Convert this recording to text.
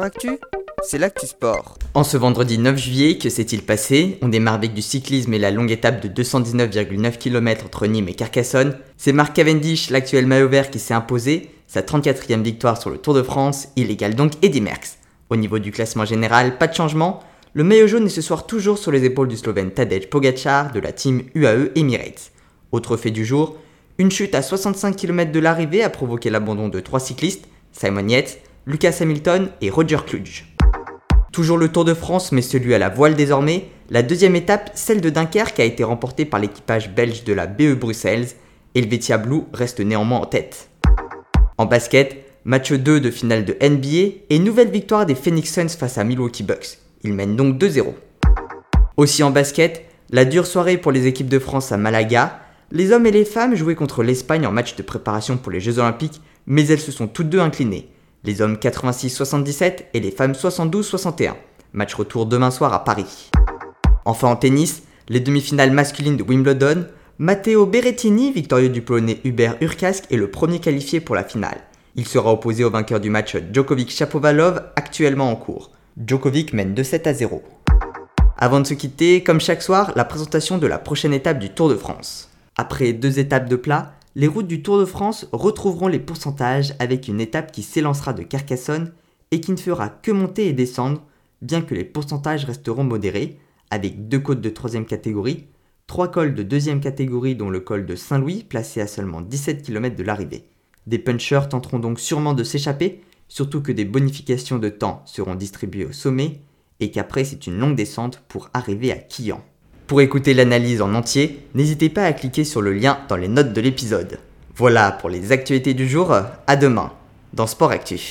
Actu, c'est l'actu sport. En ce vendredi 9 juillet, que s'est-il passé? On démarre avec du cyclisme et la longue étape de 219,9 km entre Nîmes et Carcassonne. C'est Marc Cavendish, l'actuel maillot vert, qui s'est imposé, sa 34e victoire sur le Tour de France, il égale donc Eddy Merckx. Au niveau du classement général, pas de changement, le maillot jaune est ce soir toujours sur les épaules du Slovène Tadej Pogacar de la team UAE Emirates. Autre fait du jour, une chute à 65 km de l'arrivée a provoqué l'abandon de trois cyclistes, Simon Yates, Lucas Hamilton et Roger Kluge. Toujours le Tour de France, mais celui à la voile désormais, la deuxième étape, celle de Dunkerque, a été remportée par l'équipage belge de la BE Bruxelles. Helvetia Blue reste néanmoins en tête. En basket, match 2 de finale de NBA et nouvelle victoire des Phoenix Suns face à Milwaukee Bucks. Ils mènent donc 2-0. Aussi en basket, la dure soirée pour les équipes de France à Malaga. Les hommes et les femmes jouaient contre l'Espagne en match de préparation pour les Jeux Olympiques, mais elles se sont toutes deux inclinées les hommes 86-77 et les femmes 72-61. Match retour demain soir à Paris. Enfin en tennis, les demi-finales masculines de Wimbledon, Matteo Berrettini, victorieux du polonais Hubert Urkask, est le premier qualifié pour la finale. Il sera opposé au vainqueur du match Djokovic-Chapovalov, actuellement en cours. Djokovic mène 2-7 à 0. Avant de se quitter, comme chaque soir, la présentation de la prochaine étape du Tour de France. Après deux étapes de plat, les routes du Tour de France retrouveront les pourcentages avec une étape qui s'élancera de Carcassonne et qui ne fera que monter et descendre, bien que les pourcentages resteront modérés, avec deux côtes de troisième catégorie, trois cols de deuxième catégorie dont le col de Saint-Louis placé à seulement 17 km de l'arrivée. Des punchers tenteront donc sûrement de s'échapper, surtout que des bonifications de temps seront distribuées au sommet et qu'après c'est une longue descente pour arriver à Quillan. Pour écouter l'analyse en entier, n'hésitez pas à cliquer sur le lien dans les notes de l'épisode. Voilà pour les actualités du jour, à demain dans Sport Actif.